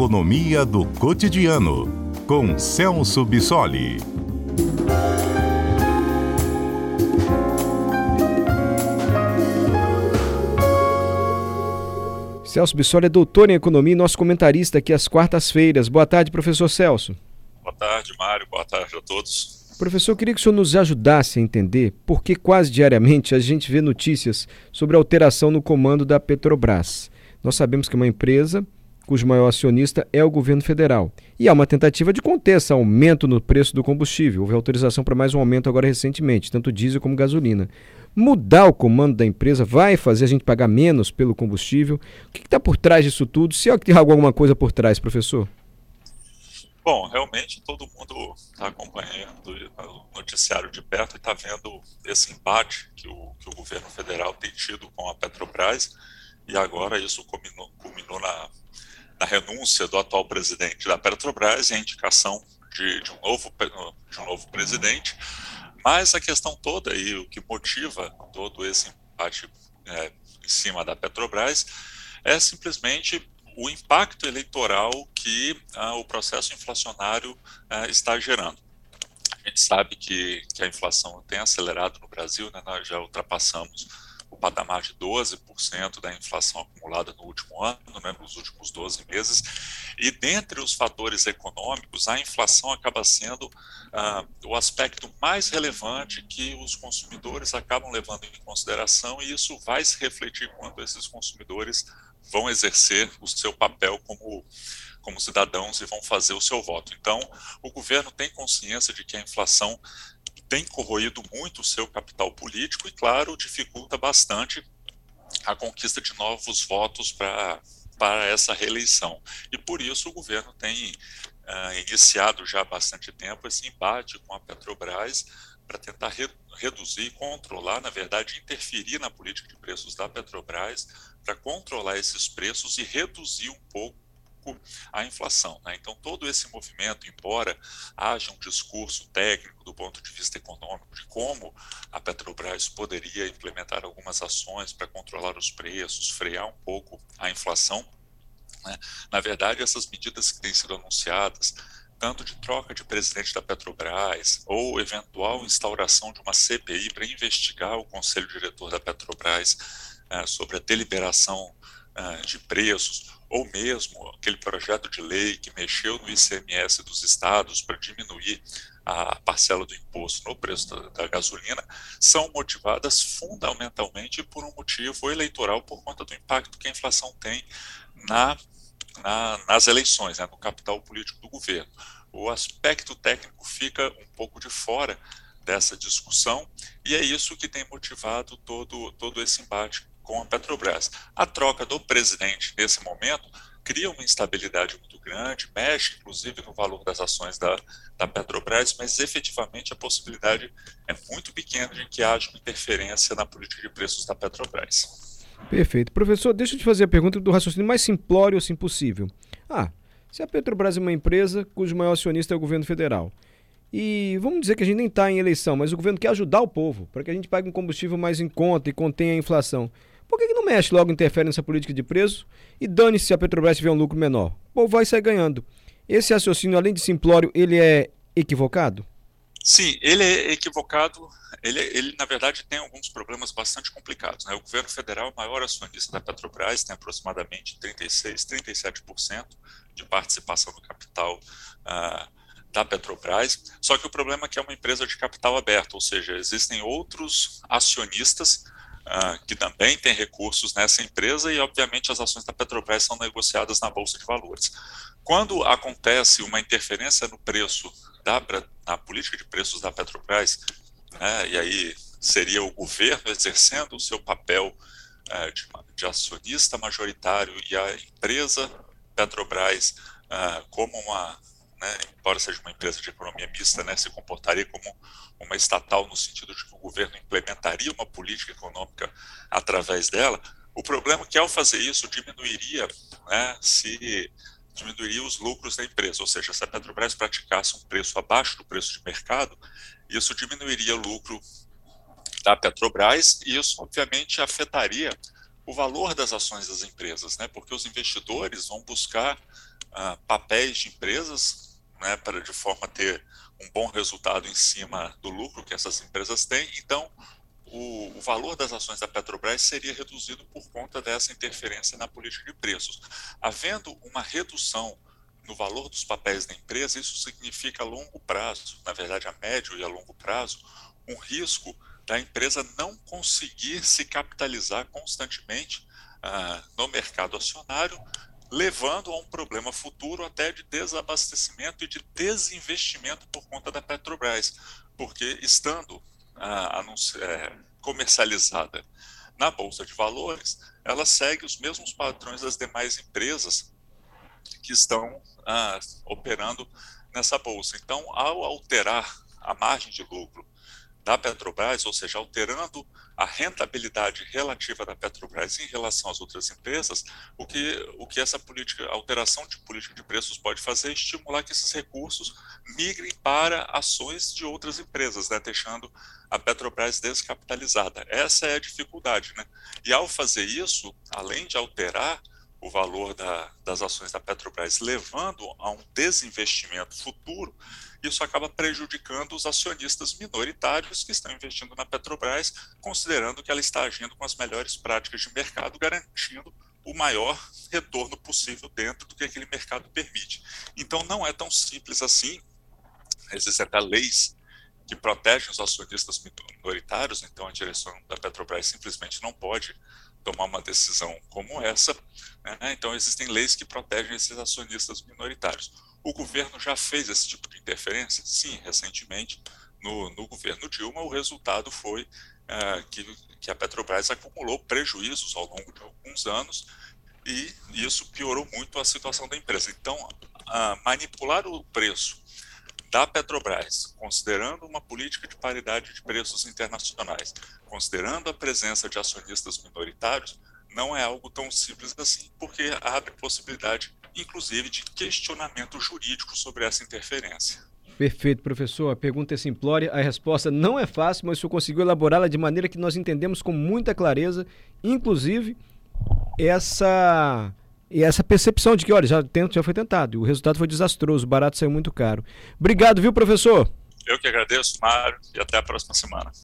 Economia do Cotidiano, com Celso Bissoli. Celso Bissoli é doutor em economia e nosso comentarista aqui às quartas-feiras. Boa tarde, professor Celso. Boa tarde, Mário. Boa tarde a todos. Professor, eu queria que o senhor nos ajudasse a entender por que quase diariamente a gente vê notícias sobre alteração no comando da Petrobras. Nós sabemos que é uma empresa cujo maior acionista é o governo federal. E há uma tentativa de conter esse aumento no preço do combustível. Houve autorização para mais um aumento agora recentemente, tanto diesel como gasolina. Mudar o comando da empresa vai fazer a gente pagar menos pelo combustível? O que está por trás disso tudo? Se é que tem alguma coisa por trás, professor? Bom, realmente todo mundo está acompanhando o noticiário de perto e está vendo esse embate que o, que o governo federal tem tido com a Petrobras e agora isso culminou, culminou na, na, renúncia do atual presidente da Petrobras e a indicação de, de, um, novo, de um novo presidente. Mas a questão toda e o que motiva todo esse embate é, em cima da Petrobras é simplesmente o impacto eleitoral que ah, o processo inflacionário ah, está gerando. A gente sabe que, que, a inflação tem acelerado no Brasil, né, nós já ultrapassamos patamar de 12% da inflação acumulada no último ano, né, nos últimos 12 meses, e dentre os fatores econômicos, a inflação acaba sendo ah, o aspecto mais relevante que os consumidores acabam levando em consideração, e isso vai se refletir quando esses consumidores vão exercer o seu papel como como cidadãos e vão fazer o seu voto. Então, o governo tem consciência de que a inflação tem corroído muito o seu capital político e, claro, dificulta bastante a conquista de novos votos para para essa reeleição. E por isso o governo tem uh, iniciado já há bastante tempo esse embate com a Petrobras para tentar re reduzir, controlar, na verdade, interferir na política de preços da Petrobras para controlar esses preços e reduzir um pouco a inflação. Né? Então, todo esse movimento, embora haja um discurso técnico do ponto de vista econômico de como a Petrobras poderia implementar algumas ações para controlar os preços, frear um pouco a inflação, né? na verdade, essas medidas que têm sido anunciadas, tanto de troca de presidente da Petrobras ou eventual instauração de uma CPI para investigar o conselho diretor da Petrobras é, sobre a deliberação é, de preços ou mesmo aquele projeto de lei que mexeu no ICMS dos estados para diminuir a parcela do imposto no preço da, da, gasolina, são motivadas fundamentalmente por um motivo eleitoral, por conta do impacto que a inflação tem na, na, nas eleições, né, no capital político do governo. O aspecto técnico fica um pouco de fora dessa discussão e é isso que tem motivado todo, todo esse embate com a Petrobras. A troca do presidente nesse momento cria uma instabilidade muito grande, mexe inclusive no valor das ações da, da Petrobras, mas efetivamente a possibilidade é muito pequena de que haja uma interferência na política de preços da Petrobras. Perfeito. Professor, deixa eu te fazer a pergunta do raciocínio mais simplório assim possível. Ah, se a Petrobras é uma empresa cujo maior acionista é o governo federal, e vamos dizer que a gente nem está em eleição, mas o governo quer ajudar o povo para que a gente pague um combustível mais em conta e contenha a inflação. Por que, que não mexe logo, interfere nessa política de preço e dane-se se a Petrobras tiver um lucro menor? O vai sair ganhando. Esse raciocínio, além de simplório, ele é equivocado? Sim, ele é equivocado. Ele, ele, na verdade, tem alguns problemas bastante complicados. Né? O governo federal, maior acionista da Petrobras, tem aproximadamente 36%, 37% de participação no capital uh, da Petrobras. Só que o problema é que é uma empresa de capital aberto, ou seja, existem outros acionistas uh, que também tem recursos nessa empresa e, obviamente, as ações da Petrobras são negociadas na Bolsa de Valores. Quando acontece uma interferência no preço, da, na política de preços da Petrobras, né, e aí seria o governo exercendo o seu papel uh, de, de, acionista majoritário e a empresa Petrobras uh, como uma né, embora seja uma empresa de economia mista, né, se comportaria como uma estatal no sentido de que o governo implementaria uma política econômica através dela. O problema é que ao fazer isso diminuiria, né, se diminuiria os lucros da empresa, ou seja, se a Petrobras praticasse um preço abaixo do preço de mercado, isso diminuiria o lucro da Petrobras e isso obviamente afetaria o valor das ações das empresas, né? Porque os investidores vão buscar uh, papéis de empresas, né, para de forma a ter um bom resultado em cima do lucro que essas empresas têm. Então, o, o, valor das ações da Petrobras seria reduzido por conta dessa interferência na política de preços. Havendo uma redução no valor dos papéis da empresa, isso significa a longo prazo, na verdade a médio e a longo prazo, um risco da empresa não conseguir se capitalizar constantemente ah, no mercado acionário, levando a um problema futuro até de desabastecimento e de desinvestimento por conta da Petrobras, porque estando ah, é, comercializada na Bolsa de Valores, ela segue os mesmos padrões das demais empresas que estão ah, operando nessa bolsa. Então, ao alterar a margem de lucro da Petrobras, ou seja, alterando a rentabilidade relativa da Petrobras em relação às outras empresas, o que, o que essa política, alteração de política de preços pode fazer é estimular que esses recursos migrem para ações de outras empresas, né, deixando a Petrobras descapitalizada. Essa é a dificuldade. Né? E ao fazer isso, além de alterar o valor da, das ações da Petrobras, levando a um desinvestimento futuro, isso acaba prejudicando os acionistas minoritários que estão investindo na Petrobras, considerando que ela está agindo com as melhores práticas de mercado, garantindo o maior retorno possível dentro do que aquele mercado permite. Então, não é tão simples assim. Até leis que protegem os acionistas minoritários, então a direção da Petrobras simplesmente não pode tomar uma decisão como essa. Né? Então, existem leis que protegem esses acionistas minoritários. O governo já fez esse tipo de interferência? Sim, recentemente, no, no governo Dilma, o resultado foi uh, que, que a Petrobras acumulou prejuízos ao longo de alguns anos e isso piorou muito a situação da empresa. Então, manipular o preço da Petrobras, considerando uma política de paridade de preços internacionais, considerando a presença de acionistas minoritários, não é algo tão simples assim, porque abre possibilidade, inclusive, de questionamento jurídico sobre essa interferência. Perfeito, professor. A pergunta é simplória, a resposta não é fácil, mas o senhor conseguiu elaborá-la de maneira que nós entendemos com muita clareza, inclusive essa e essa percepção de que, olha, já, tento, já foi tentado, e o resultado foi desastroso, o barato saiu muito caro. Obrigado, viu, professor? Eu que agradeço, Mário, e até a próxima semana.